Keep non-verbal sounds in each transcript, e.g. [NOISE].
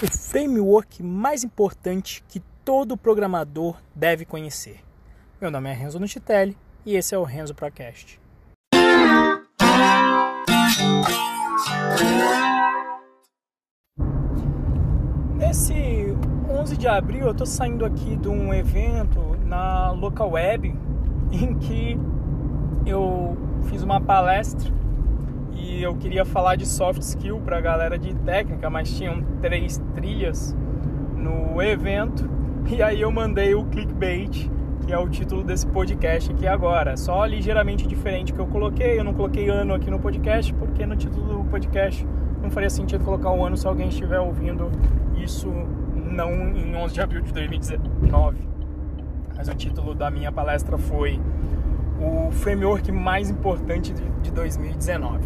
o framework mais importante que todo programador deve conhecer. Meu nome é Renzo Nutitelli e esse é o Renzo Procast. Nesse 11 de abril eu estou saindo aqui de um evento na Local Web em que eu fiz uma palestra e eu queria falar de soft skill para a galera de técnica, mas tinham três trilhas no evento e aí eu mandei o clickbait, que é o título desse podcast aqui agora. Só ligeiramente diferente que eu coloquei, eu não coloquei ano aqui no podcast, porque no título do podcast não faria sentido colocar o ano se alguém estiver ouvindo isso não em 11 de abril de 2019. Mas o título da minha palestra foi o framework mais importante de 2019.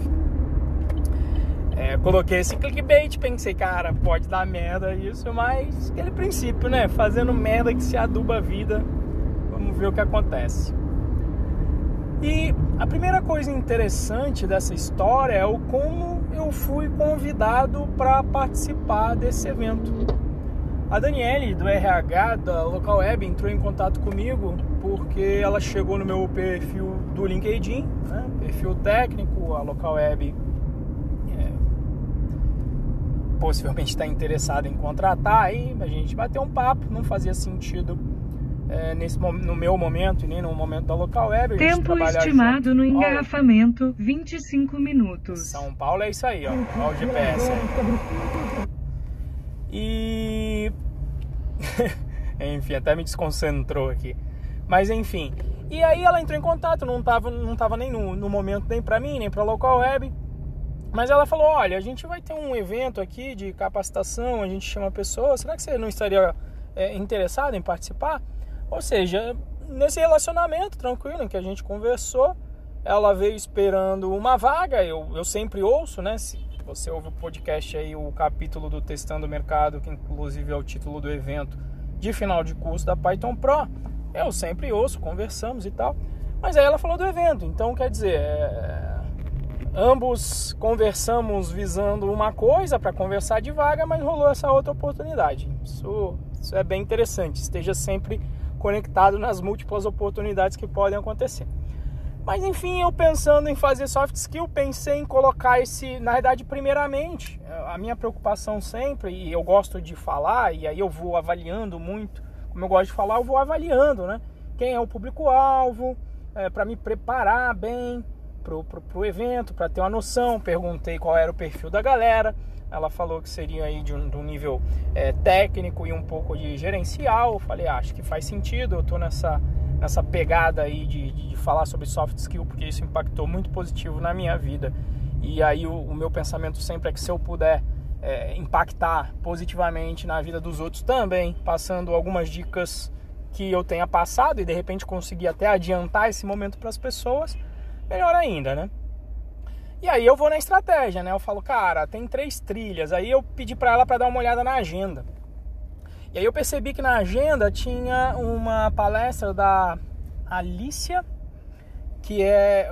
É, coloquei esse clickbait, pensei, cara, pode dar merda isso, mas aquele princípio, né? Fazendo merda que se aduba a vida, vamos ver o que acontece. E a primeira coisa interessante dessa história é o como eu fui convidado para participar desse evento. A Daniele do RH da Local Web entrou em contato comigo porque ela chegou no meu perfil do LinkedIn, né? perfil técnico, a Local Web possivelmente está interessado em contratar, aí a gente bateu um papo, não fazia sentido é, nesse, no meu momento e nem no momento da local web. Tempo estimado junto. no engarrafamento, Olha, 25 minutos. São Paulo é isso aí, ó. Olha o GPS. E. [LAUGHS] enfim, até me desconcentrou aqui. Mas enfim. E aí ela entrou em contato, não tava, não tava nem no, no momento nem para mim, nem para local web. Mas ela falou: olha, a gente vai ter um evento aqui de capacitação, a gente chama pessoas, será que você não estaria é, interessado em participar? Ou seja, nesse relacionamento tranquilo em que a gente conversou, ela veio esperando uma vaga, eu, eu sempre ouço, né? Se você ouve o podcast aí, o capítulo do Testando o Mercado, que inclusive é o título do evento de final de curso da Python Pro, eu sempre ouço, conversamos e tal. Mas aí ela falou do evento, então quer dizer, é ambos conversamos visando uma coisa para conversar de vaga, mas rolou essa outra oportunidade. Isso, isso é bem interessante. Esteja sempre conectado nas múltiplas oportunidades que podem acontecer. Mas enfim, eu pensando em fazer soft skill, pensei em colocar esse, na verdade, primeiramente, a minha preocupação sempre, e eu gosto de falar, e aí eu vou avaliando muito, como eu gosto de falar, eu vou avaliando, né? Quem é o público-alvo, é, para me preparar bem, pro, pro evento para ter uma noção. Perguntei qual era o perfil da galera. Ela falou que seria aí de um, de um nível é, técnico e um pouco de gerencial. Eu falei, ah, acho que faz sentido. Eu tô nessa, nessa pegada aí de, de, de, falar sobre soft skill porque isso impactou muito positivo na minha vida. E aí o, o meu pensamento sempre é que se eu puder é, impactar positivamente na vida dos outros também, passando algumas dicas que eu tenha passado e de repente conseguir até adiantar esse momento para as pessoas, melhor ainda, né? E aí eu vou na estratégia, né? Eu falo, cara, tem três trilhas. Aí eu pedi para ela para dar uma olhada na agenda. E aí eu percebi que na agenda tinha uma palestra da Alicia, que é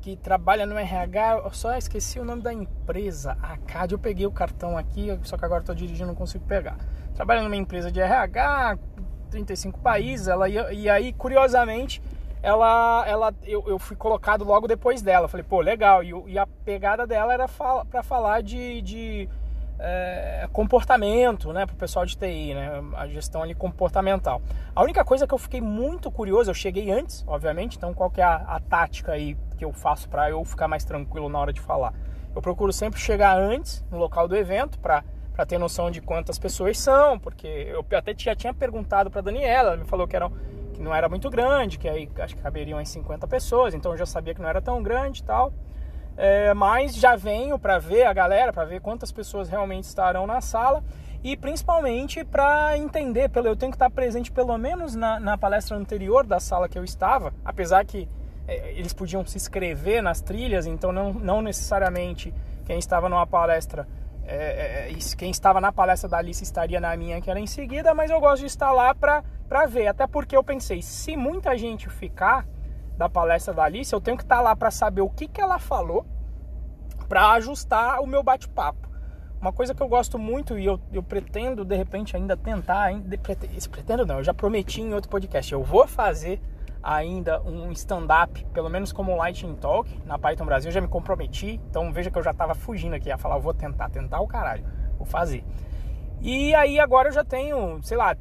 que trabalha no RH, eu só esqueci o nome da empresa, a CAD. Eu peguei o cartão aqui, só que agora estou dirigindo, não consigo pegar. Trabalha numa empresa de RH, 35 países, ela e aí curiosamente ela, ela eu, eu fui colocado logo depois dela. Falei, pô, legal. E, e a pegada dela era fala, para falar de, de é, comportamento, né, para o pessoal de TI, né, a gestão ali comportamental. A única coisa que eu fiquei muito curioso, eu cheguei antes, obviamente, então qual que é a, a tática aí que eu faço para eu ficar mais tranquilo na hora de falar? Eu procuro sempre chegar antes no local do evento para para ter noção de quantas pessoas são, porque eu até já tinha perguntado para Daniela, ela me falou que eram que não era muito grande, que aí acho que caberiam em 50 pessoas, então eu já sabia que não era tão grande e tal. É, mas já venho para ver a galera, para ver quantas pessoas realmente estarão na sala e principalmente para entender, pelo eu tenho que estar presente pelo menos na, na palestra anterior da sala que eu estava, apesar que é, eles podiam se inscrever nas trilhas, então não, não necessariamente quem estava numa palestra é, é, quem estava na palestra da Alice estaria na minha, que era em seguida, mas eu gosto de estar lá para ver. Até porque eu pensei, se muita gente ficar da palestra da Alice, eu tenho que estar lá para saber o que, que ela falou, para ajustar o meu bate-papo. uma coisa que eu gosto muito e eu, eu pretendo de repente ainda tentar, ainda, pretendo não, eu já prometi em outro podcast, eu vou fazer ainda um stand-up, pelo menos como Lightning Talk na Python Brasil, eu já me comprometi, então veja que eu já estava fugindo aqui, a falar, vou tentar, tentar o caralho, vou fazer. E aí agora eu já tenho, sei lá,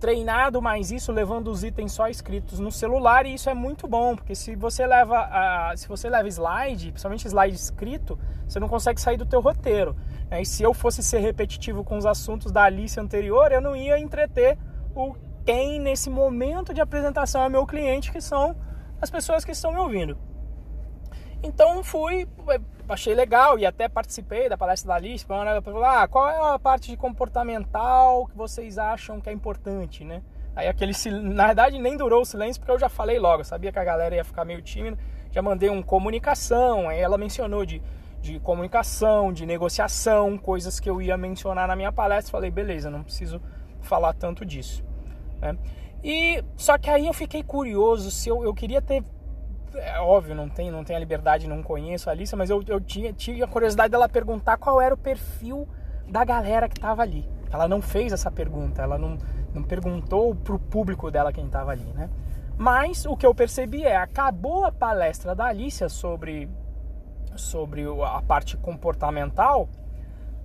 treinado mais isso levando os itens só escritos no celular e isso é muito bom, porque se você leva a, se você leva slide, principalmente slide escrito, você não consegue sair do teu roteiro. Né? E se eu fosse ser repetitivo com os assuntos da Alice anterior, eu não ia entreter o quem nesse momento de apresentação é meu cliente, que são as pessoas que estão me ouvindo. Então fui, achei legal e até participei da palestra da Alice, falar, ah, qual é a parte de comportamental que vocês acham que é importante, né? Aí aquele na verdade nem durou o silêncio porque eu já falei logo, sabia que a galera ia ficar meio tímida, já mandei um comunicação, aí ela mencionou de, de comunicação, de negociação, coisas que eu ia mencionar na minha palestra, falei, beleza, não preciso falar tanto disso. Né? E só que aí eu fiquei curioso se eu, eu queria ter é óbvio, não tem, não tem a liberdade, não conheço a Alicia, mas eu, eu tinha, tive a curiosidade dela perguntar qual era o perfil da galera que estava ali. Ela não fez essa pergunta, ela não, não perguntou pro público dela quem estava ali, né? Mas o que eu percebi é, acabou a palestra da Alicia sobre, sobre a parte comportamental,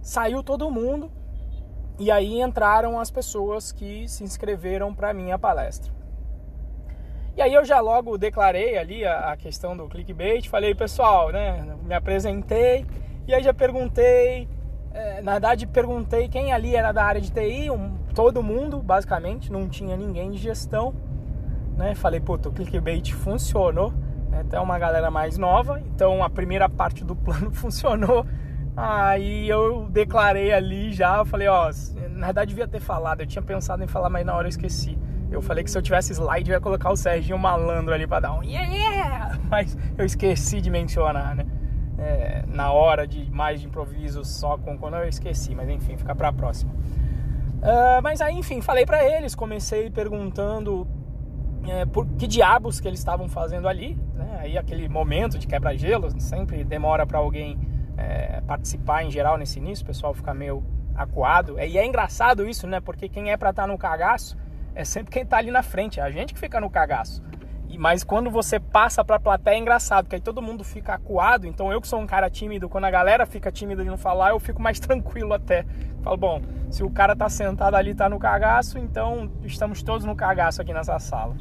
saiu todo mundo e aí entraram as pessoas que se inscreveram para minha palestra. E aí eu já logo declarei ali a, a questão do clickbait, falei, pessoal, né, me apresentei e aí já perguntei, é, na verdade perguntei quem ali era da área de TI, um, todo mundo, basicamente, não tinha ninguém de gestão, né? Falei, puta, o clickbait funcionou, né? até uma galera mais nova, então a primeira parte do [LAUGHS] plano funcionou. Aí eu declarei ali já, falei, ó, na verdade devia ter falado, eu tinha pensado em falar, mas na hora eu esqueci. Eu falei que se eu tivesse slide eu ia colocar o Serginho Malandro ali para dar um yeah, yeah! [LAUGHS] Mas eu esqueci de mencionar, né? É, na hora de mais de improviso só com quando eu esqueci, mas enfim, fica para a próxima. Uh, mas aí, enfim, falei para eles, comecei perguntando é, por que diabos que eles estavam fazendo ali, né? Aí aquele momento de quebra-gelo sempre demora para alguém é, participar em geral nesse início, o pessoal fica meio acuado. É, e é engraçado isso, né? Porque quem é para estar tá no cagaço é sempre quem tá ali na frente, é a gente que fica no cagaço. E, mas quando você passa pra plateia é engraçado, porque aí todo mundo fica acuado. Então eu que sou um cara tímido, quando a galera fica tímida de não falar, eu fico mais [LAUGHS] tranquilo até. Falo, bom, se o cara tá sentado ali, tá no cagaço, então estamos todos no cagaço aqui nessa sala.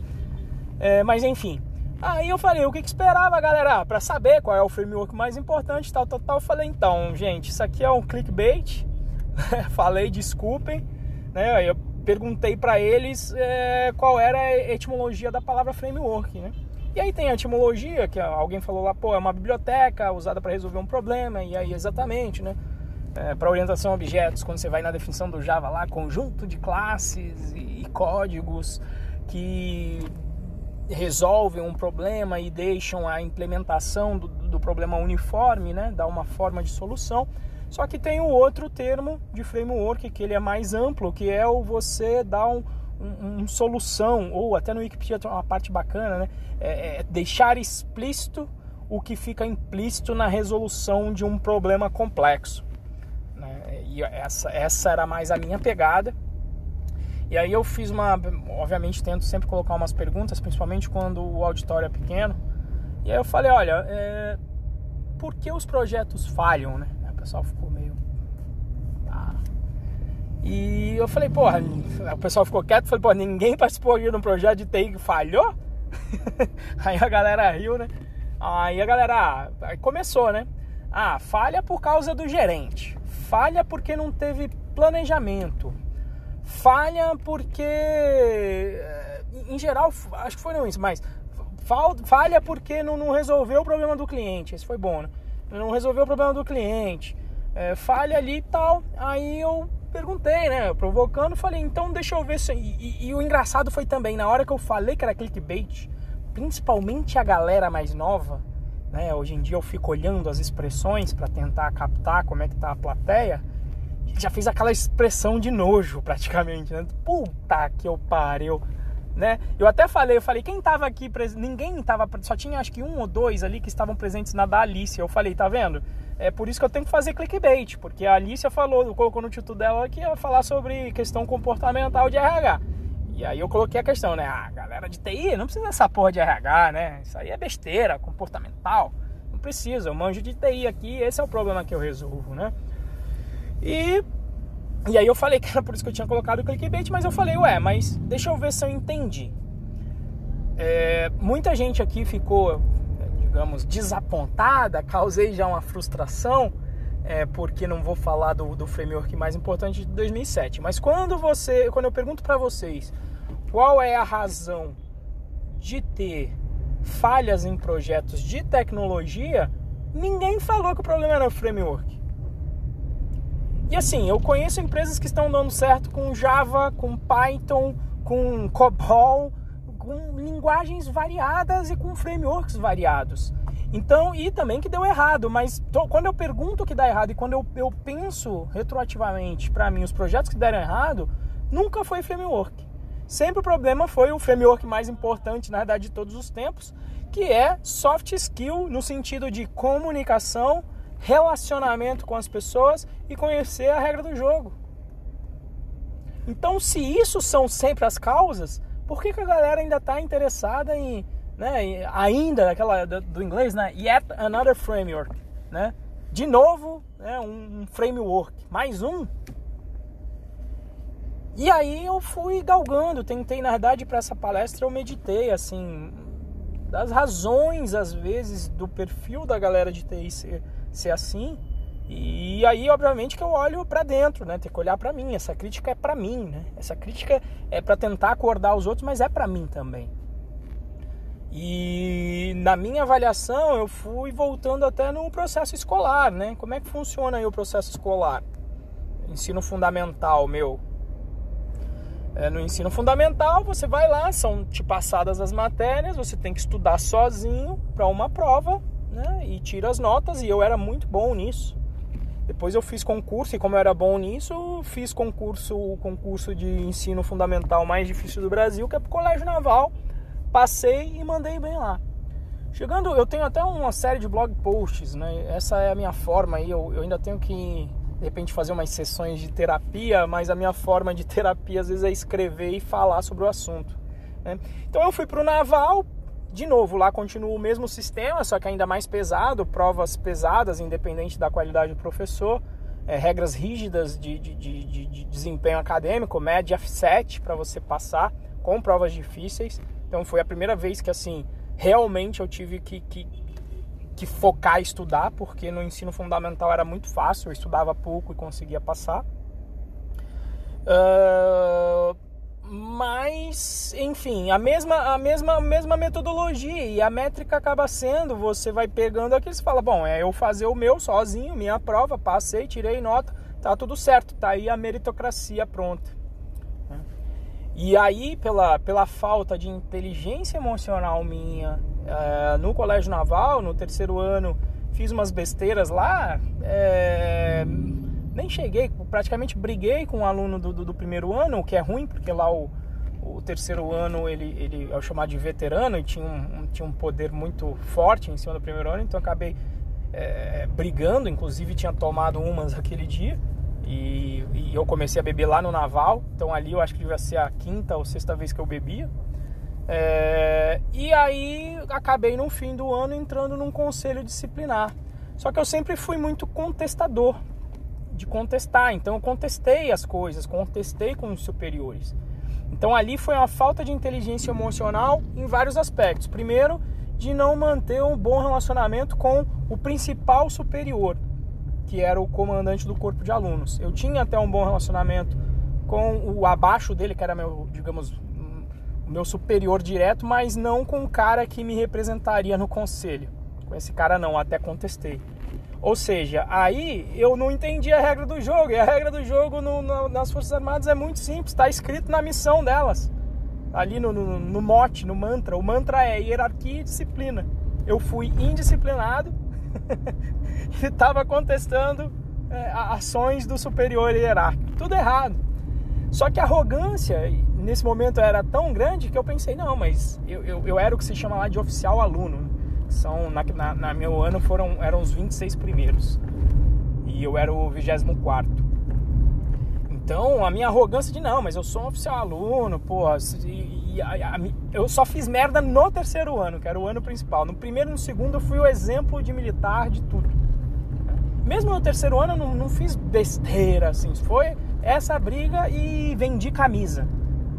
É, mas enfim. Aí eu falei, o que, que esperava, galera? Para saber qual é o framework mais importante, tal, tal, tal. Eu falei, então, gente, isso aqui é um clickbait. [LAUGHS] falei, desculpem. Né? Eu perguntei para eles é, qual era a etimologia da palavra framework, né? E aí tem a etimologia, que alguém falou lá, pô, é uma biblioteca usada para resolver um problema, e aí exatamente, né? É, para orientação a objetos, quando você vai na definição do Java lá, conjunto de classes e, e códigos que resolvem um problema e deixam a implementação do, do problema uniforme, né? Dá uma forma de solução. Só que tem um outro termo de framework que ele é mais amplo, que é o você dar um, um, solução, ou até no Wikipedia tem uma parte bacana, né? É, é deixar explícito o que fica implícito na resolução de um problema complexo. Né? E essa, essa era mais a minha pegada. E aí eu fiz uma. Obviamente tento sempre colocar umas perguntas, principalmente quando o auditório é pequeno. E aí eu falei, olha, é, por que os projetos falham, né? pessoal ficou meio. Ah. E eu falei, porra, o pessoal ficou quieto, falei, pô, ninguém participou de um projeto de TI que falhou? [LAUGHS] aí a galera riu, né? Aí a galera aí começou, né? Ah, falha por causa do gerente. Falha porque não teve planejamento. Falha porque. Eh, em geral, acho que foram isso, mas. Falha porque não, não resolveu o problema do cliente. Esse foi bom, né? não resolveu o problema do cliente, é, falha ali e tal. Aí eu perguntei, né, provocando, falei, então deixa eu ver se... E, e, e, o engraçado foi também, na hora que eu falei que era clickbait, principalmente a galera mais nova, né, hoje em dia eu fico olhando as expressões para tentar captar como é que tá a plateia, já fez aquela expressão de nojo praticamente, né? Puta que eu pariu né? Eu até falei, eu falei, quem tava aqui, ninguém tava, só tinha acho que um ou dois ali que estavam presentes na da Alice. Eu falei, tá vendo? é por isso que eu tenho que fazer clickbait, porque a Alicia falou, colocou no título dela que ia falar sobre questão comportamental de RH. E aí eu coloquei a questão, né? Ah, galera de TI, não precisa dessa porra de RH, né? Isso aí é besteira, comportamental. Não precisa, eu manjo de TI aqui, esse é o problema que eu resolvo, né? E, e aí eu falei que era por isso que eu tinha colocado o clickbait, mas eu falei, ué, mas deixa eu ver se eu entendi. É, muita gente aqui ficou, digamos, desapontada, causei já uma frustração, é, porque não vou falar do, do framework mais importante de 2007. Mas quando você, quando eu pergunto para vocês qual é a razão de ter falhas em projetos de tecnologia, ninguém falou que o problema era o framework. E assim, eu conheço empresas que estão dando certo com Java, com Python, com COBOL, com linguagens variadas e com frameworks variados. Então, e também que deu errado, mas tô, quando eu pergunto o que dá errado e quando eu, eu penso retroativamente para mim os projetos que deram errado, nunca foi framework. Sempre o problema foi o framework mais importante, na verdade, de todos os tempos, que é soft skill no sentido de comunicação, relacionamento com as pessoas e conhecer a regra do jogo. Então, se isso são sempre as causas, por que, que a galera ainda está interessada em, né, ainda aquela do inglês, né, yet another framework, né? De novo, né, um framework, mais um. E aí eu fui galgando, tentei na verdade para essa palestra eu meditei assim das razões às vezes do perfil da galera de TI ser, ser assim. E aí, obviamente, que eu olho para dentro, né? Tem que olhar para mim. Essa crítica é para mim, né? Essa crítica é para tentar acordar os outros, mas é para mim também. E na minha avaliação, eu fui voltando até no processo escolar, né? Como é que funciona aí o processo escolar? Ensino fundamental, meu. É, no ensino fundamental, você vai lá, são te passadas as matérias, você tem que estudar sozinho para uma prova, né? E tira as notas, e eu era muito bom nisso. Depois eu fiz concurso e como eu era bom nisso, fiz concurso, o concurso de ensino fundamental mais difícil do Brasil, que é pro Colégio Naval. Passei e mandei bem lá. Chegando, eu tenho até uma série de blog posts, né? Essa é a minha forma aí, eu, eu ainda tenho que de repente fazer umas sessões de terapia, mas a minha forma de terapia às vezes é escrever e falar sobre o assunto. Né? Então eu fui para o Naval, de novo, lá continua o mesmo sistema, só que ainda mais pesado, provas pesadas, independente da qualidade do professor, é, regras rígidas de, de, de, de, desempenho acadêmico, média 7 para você passar, com provas difíceis. Então foi a primeira vez que assim realmente eu tive que, que, que focar estudar, porque no ensino fundamental era muito fácil, eu estudava pouco e conseguia passar. Uh, mas enfim a mesma a mesma a mesma metodologia e a métrica acaba sendo você vai pegando aqui e fala bom é eu fazer o meu sozinho minha prova passei tirei nota tá tudo certo tá aí a meritocracia pronta. E aí pela pela falta de inteligência emocional minha é, no colégio naval no terceiro ano fiz umas besteiras lá é, nem cheguei, praticamente briguei com um aluno do, do, do, primeiro ano, o que é ruim, porque lá o, o terceiro ano ele, ele é o chamado de veterano e tinha um, um, tinha um poder muito forte em cima do primeiro ano, então acabei é, brigando, inclusive tinha tomado umas [LAUGHS] aquele dia. E, e, eu comecei a beber lá no Naval, então ali eu acho que devia ser a quinta ou sexta vez que eu bebia. É, e aí acabei no fim do ano entrando num conselho disciplinar. Só que eu sempre fui muito contestador, de contestar. Então eu contestei as coisas, contestei com os superiores. Então ali foi uma falta de inteligência emocional em vários aspectos. Primeiro, de não manter um bom relacionamento com o principal superior, que era o comandante do corpo de alunos. Eu tinha até um bom relacionamento com o abaixo dele, que era meu, digamos, o meu superior direto, mas não com o cara que me representaria no conselho. Com esse cara não, até contestei. Ou seja, aí eu não entendi a regra do jogo. E a regra do jogo no, no, nas Forças Armadas é muito simples, está escrito na missão delas. Ali no, no, mote, no mantra. O mantra é hierarquia e disciplina. Eu fui indisciplinado [LAUGHS] e estava contestando é, ações do superior hierárquico. Tudo errado. Só que a arrogância nesse momento era tão grande que eu pensei, não, mas eu, eu, eu era o que se chama lá de oficial aluno. São, na, na, na meu ano foram, eram os 26 primeiros. E eu era o 24. Então, a minha arrogância de não, mas eu sou um oficial aluno, pô, e, e a, a, eu só fiz merda no terceiro ano, que era o ano principal. No primeiro e no segundo eu fui o exemplo de militar de tudo. Mesmo no terceiro ano eu não, não fiz besteira, assim, foi essa briga e vendi camisa.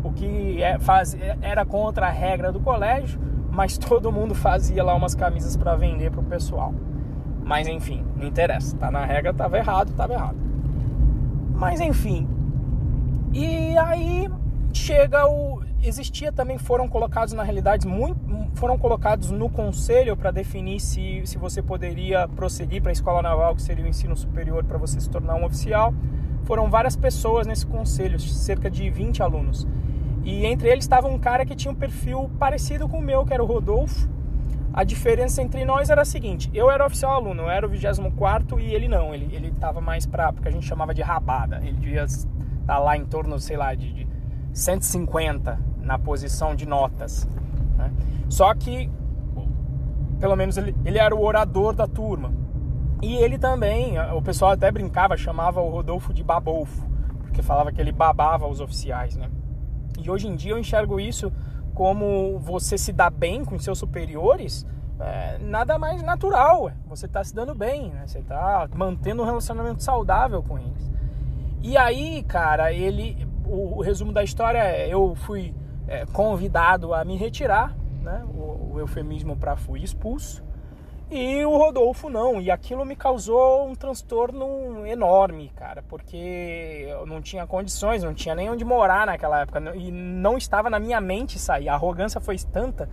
O que é, faz, era contra a regra do colégio, mas todo mundo fazia lá umas camisas para vender pro pessoal. Mas enfim, não interessa, tá na regra, tava errado, tava errado. Mas enfim, e aí chega o. Existia também, foram colocados na realidade, muito, foram colocados no conselho para definir se, se você poderia prosseguir para a escola naval, que seria o ensino superior, para você se tornar um oficial. Foram várias pessoas nesse conselho, cerca de 20 alunos. E entre eles estava um cara que tinha um perfil parecido com o meu, que era o Rodolfo. A diferença entre nós era a seguinte: eu era oficial aluno, eu era o 24 e ele não, ele ele estava mais para, porque a gente chamava de rabada. Ele devia tá lá em torno, sei lá, de, de 150 na posição de notas. Né? Só que, pelo menos, ele, ele era o orador da turma. E ele também, o pessoal até brincava, chamava o Rodolfo de Babolfo, porque falava que ele babava os oficiais, né? E hoje em dia eu enxergo isso como você se dá bem com seus superiores, é, nada mais natural. Você está se dando bem, né? você está mantendo um relacionamento saudável com eles. E aí, cara, ele. O, o resumo da história é: eu fui é, convidado a me retirar, né? O, o eufemismo para fui expulso. E o Rodolfo não, e aquilo me causou um transtorno enorme, cara, porque eu não tinha condições, não tinha nem onde morar naquela época, e não estava na minha mente sair. A arrogância foi tanta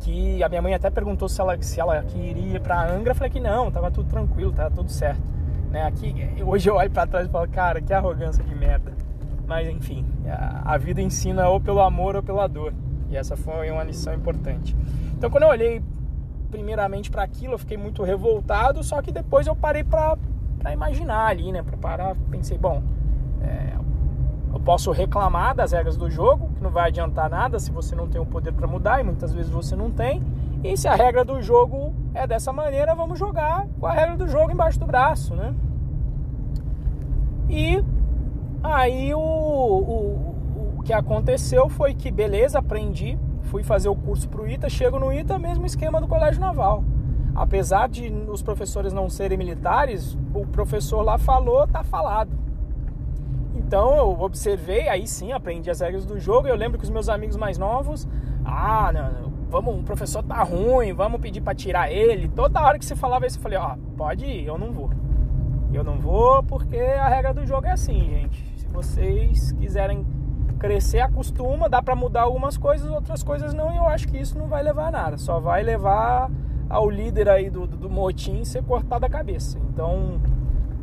que a minha mãe até perguntou se ela, se ela queria pra Angra, eu falei que não, tava tudo tranquilo, tava tudo certo. Né? Aqui, hoje eu olho para trás e falo, cara, que arrogância de merda. Mas enfim, a, a vida ensina ou pelo amor ou pela dor. E essa foi uma lição importante. Então quando eu olhei primeiramente para aquilo, eu fiquei muito revoltado, só que depois eu parei para imaginar ali, né? Para parar, pensei, bom, é, eu posso reclamar das regras do jogo, que não vai adiantar nada se você não tem o poder para mudar, e muitas vezes você não tem. E se a regra do jogo é dessa maneira, vamos jogar com a regra do jogo embaixo do braço, né? E aí o, o, o que aconteceu foi que, beleza, aprendi, fui fazer o curso pro ITA, chego no ITA, mesmo esquema do Colégio Naval. Apesar de os professores não serem militares, o professor lá falou, tá falado. Então eu observei, aí sim aprendi as regras do jogo. Eu lembro que os meus amigos mais novos, ah, não, vamos, o professor tá ruim, vamos pedir para tirar ele. Toda hora que você falava isso, eu falei, ó, pode ir, eu não vou. Eu não vou porque a regra do jogo é assim, gente. Se vocês quiserem crescer, acostuma, dá para mudar algumas coisas, outras coisas não, e eu acho que isso não vai levar a nada. Só vai levar ao líder aí do, do, motim ser cortado a cabeça. Então,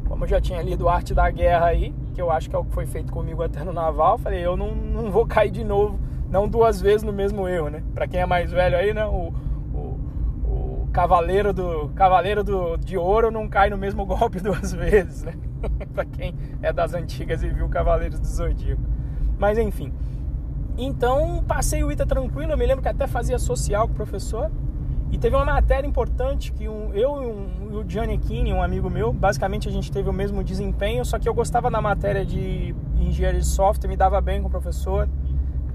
como eu já tinha lido Arte da Guerra aí, que eu acho que é o que foi feito comigo até no Naval, falei, eu não, não vou cair de novo não duas vezes no mesmo erro, né? Para quem é mais velho aí, né? O, o, o cavaleiro do cavaleiro do, de ouro não cai no mesmo [LAUGHS] golpe duas vezes, né? [LAUGHS] para quem é das antigas e viu Cavaleiros do Zodíaco. Mas enfim. Então passei o ITA tranquilo, eu me lembro que até fazia social com o professor. E teve uma matéria importante que um, eu e, um, o Gianni Kini, um amigo meu, basicamente a gente teve o mesmo desempenho, só que eu gostava da matéria de engenharia de software, me dava bem com o professor.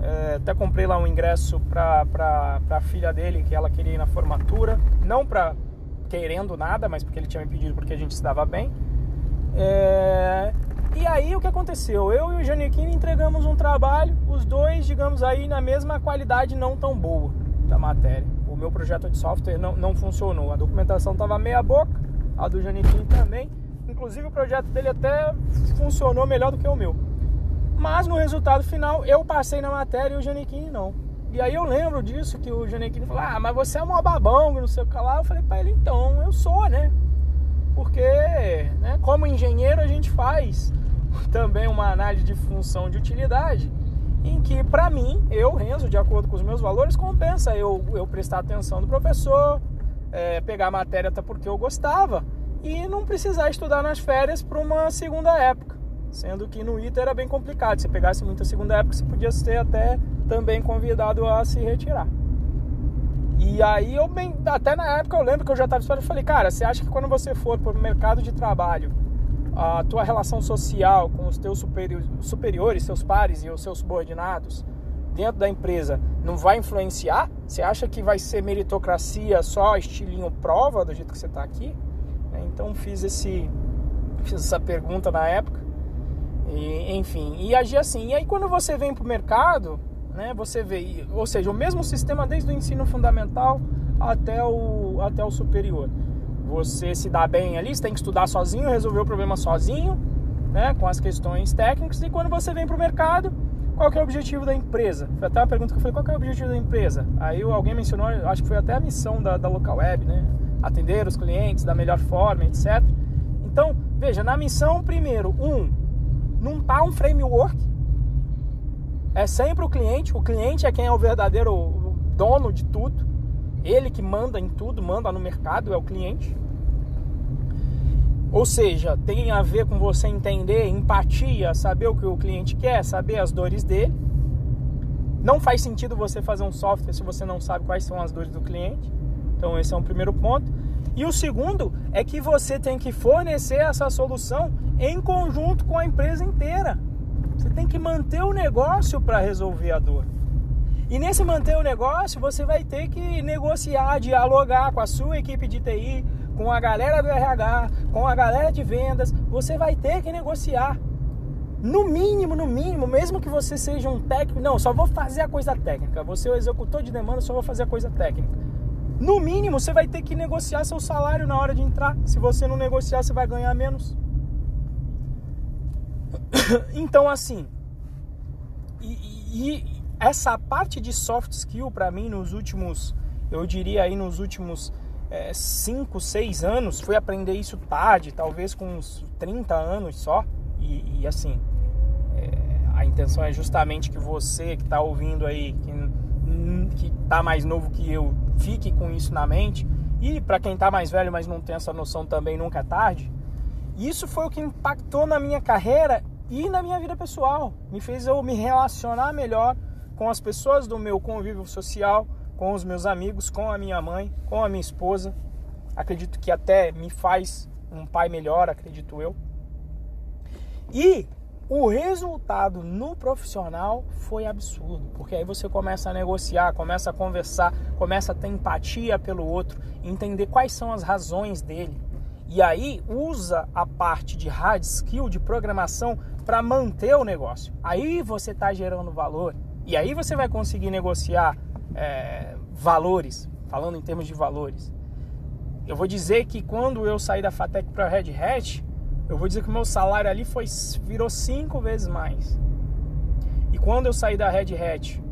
É, até comprei lá um ingresso para a filha dele, que ela queria ir na formatura. Não para querendo nada, mas porque ele tinha me pedido porque a gente se dava bem. É, e aí o que aconteceu? Eu e o Janequine entregamos um trabalho, os dois, digamos aí, na mesma qualidade não tão boa da matéria. O meu projeto de software não, não funcionou. A documentação estava meia boca, a do Janequine também. Inclusive o projeto dele até funcionou melhor do que o meu. Mas no resultado final eu passei na matéria e o Janequine não. E aí eu lembro disso que o Janequine falou: Ah, mas você é um babão, não sei o que lá. Eu falei para ele: Então, eu sou, né? Porque, né, como engenheiro, a gente faz também uma análise de função de utilidade em que, para mim, eu, Renzo, de acordo com os meus valores, compensa eu, eu prestar atenção do professor, é, pegar a matéria até porque eu gostava e não precisar estudar nas férias para uma segunda época. Sendo que no ITA era bem complicado. Se pegasse muita segunda época, você podia ser até também convidado a se retirar. E aí eu bem, até na época eu lembro que eu já estava esperando, falei, cara, você acha que quando você for para o mercado de trabalho, a tua relação social com os teus superiores, seus pares e os seus subordinados dentro da empresa não vai influenciar? Você acha que vai ser meritocracia só estilinho prova do jeito que você está aqui? É, então fiz esse fiz essa pergunta na época e, enfim e agi assim. E aí quando você vem para o mercado, né, você vê, ou seja, o mesmo sistema desde o ensino fundamental até o até o superior você se dá bem ali, você tem que estudar sozinho, resolver o problema sozinho, né, com as questões técnicas. E quando você vem para o mercado, qual que é o objetivo da empresa? Foi até uma pergunta que eu falei, qual que é o objetivo da empresa? Aí alguém mencionou, acho que foi até a missão da, da local web, né? Atender os clientes da melhor forma, etc. Então, veja, na missão, primeiro, um, não tá um framework. É sempre o cliente, o cliente é quem é o verdadeiro dono de tudo. Ele que manda em tudo, manda no mercado, é o cliente. Ou seja, tem a ver com você entender empatia, saber o que o cliente quer, saber as dores dele. Não faz sentido você fazer um software se você não sabe quais são as dores do cliente. Então, esse é um primeiro ponto. E o segundo é que você tem que fornecer essa solução em conjunto com a empresa inteira. Você tem que manter o negócio para resolver a dor. E nesse manter o negócio, você vai ter que negociar, dialogar com a sua equipe de TI, com a galera do RH, com a galera de vendas. Você vai ter que negociar. No mínimo, no mínimo, mesmo que você seja um técnico, não, só vou fazer a coisa técnica. Você é o executor de demanda, só vou fazer a coisa técnica. No mínimo, você vai ter que negociar seu salário na hora de entrar. Se você não negociar, você vai ganhar menos. [COUGHS] Então, assim, e, e essa parte de soft skill para mim nos últimos, eu diria aí nos últimos 5, é, 6 anos, fui aprender isso tarde, talvez com uns 30 anos só. E, e assim, é, a intenção é justamente que você que está ouvindo aí, que, que tá mais novo que eu, fique com isso na mente. E para quem está mais velho, mas não tem essa noção também, nunca é tarde. Isso foi o que impactou na minha carreira e na minha vida pessoal. Me fez eu me relacionar melhor com as pessoas do meu convívio social, com os meus amigos, com a minha mãe, com a minha esposa. Acredito que até me faz um pai melhor, acredito eu. E o resultado no profissional foi absurdo, porque aí você começa a negociar, começa a conversar, começa a ter empatia pelo outro, entender quais são as razões dele. E aí usa a parte de hard skill, de programação, para manter o negócio. Aí você está gerando valor. E aí você vai conseguir negociar é, valores, falando em termos de valores. Eu vou dizer que quando eu saí da Fatec para a Red Hat, eu vou dizer que o meu salário ali foi, virou cinco vezes mais. E quando eu saí da Red Hat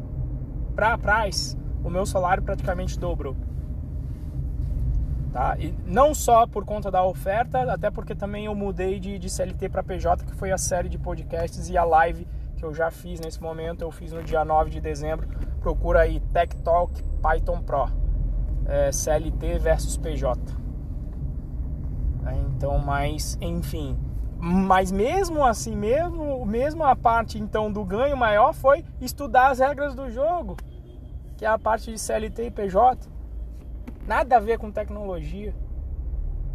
para a Price, o meu salário praticamente dobrou. Tá? E não só por conta da oferta, até porque também eu mudei de, de CLT para PJ, que foi a série de podcasts e a live que eu já fiz nesse momento, eu fiz no dia 9 de dezembro. Procura aí Tech Talk Python Pro, é, CLT versus PJ. É, então, mas enfim, mas mesmo assim, mesmo, mesmo a parte então do ganho maior foi estudar as regras do jogo, que é a parte de CLT e PJ. Nada a ver com tecnologia.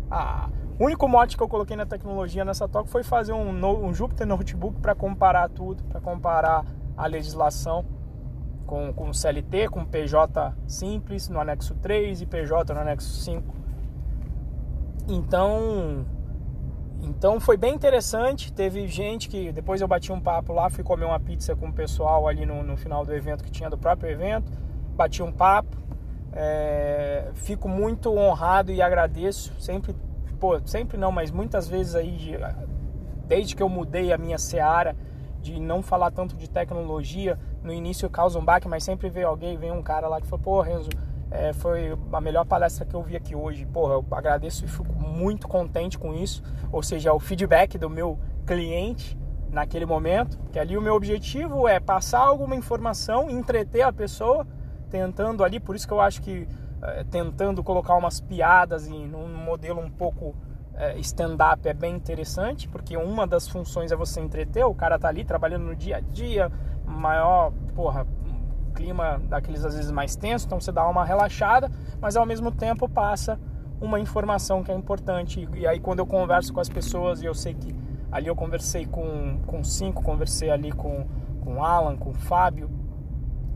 Ah, o único mote que eu coloquei na tecnologia nessa talk foi fazer um, um Jupyter Notebook para comparar tudo, para comparar a legislação com, com CLT, com PJ simples no anexo 3 e PJ no anexo 5. Então, então foi bem interessante. Teve gente que depois eu bati um papo lá, fui comer uma pizza com o pessoal ali no, no final do evento que tinha do próprio evento, bati um papo. É, fico muito honrado e agradeço sempre pô, sempre não, mas muitas vezes aí, desde que eu mudei a minha seara, de não falar tanto de tecnologia, no início causa um baque, mas sempre veio alguém, vem um cara lá que falou, pô, Renzo, é, foi a melhor palestra que eu vi aqui hoje. Porra, eu agradeço e fico muito contente com isso. Ou seja, o feedback do meu cliente naquele momento, que ali o meu objetivo é passar alguma informação, entreter a pessoa, tentando ali, por isso que eu acho que é, tentando colocar umas piadas em um modelo um pouco é, stand-up é bem interessante, porque uma das funções é você entreter, o cara tá ali trabalhando no dia a dia, maior, porra, clima daqueles às vezes mais tenso, então você dá uma relaxada, mas ao mesmo tempo passa uma informação que é importante. E aí quando eu converso com as pessoas, e eu sei que ali eu conversei com, com cinco, conversei ali com, com Alan, com Fábio,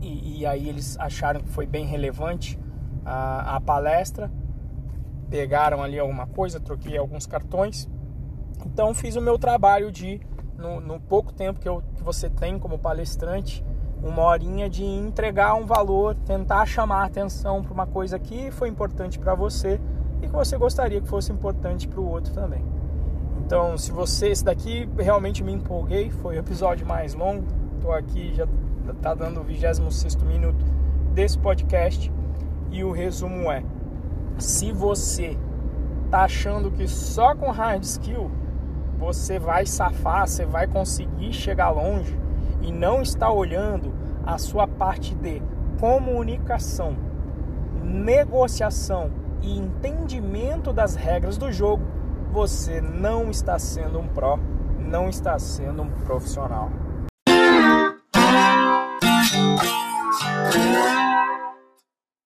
e, e aí eles acharam que foi bem relevante a, a palestra, pegaram ali alguma coisa, troquei alguns cartões. Então fiz o meu trabalho de, no, no pouco tempo que, eu, que você tem como palestrante, uma horinha de entregar um valor, tentar chamar a atenção para uma coisa que foi importante para você e que você gostaria que fosse importante para o outro também. Então, se você, esse daqui realmente me empolguei, foi o episódio mais longo, estou aqui, já está dando o 26 minuto desse podcast e o resumo é: se você tá achando que só com hard skill você vai safar, você vai conseguir chegar longe e não está olhando a sua parte de comunicação, negociação e entendimento das regras do jogo, você não está sendo um pró, não está sendo um profissional.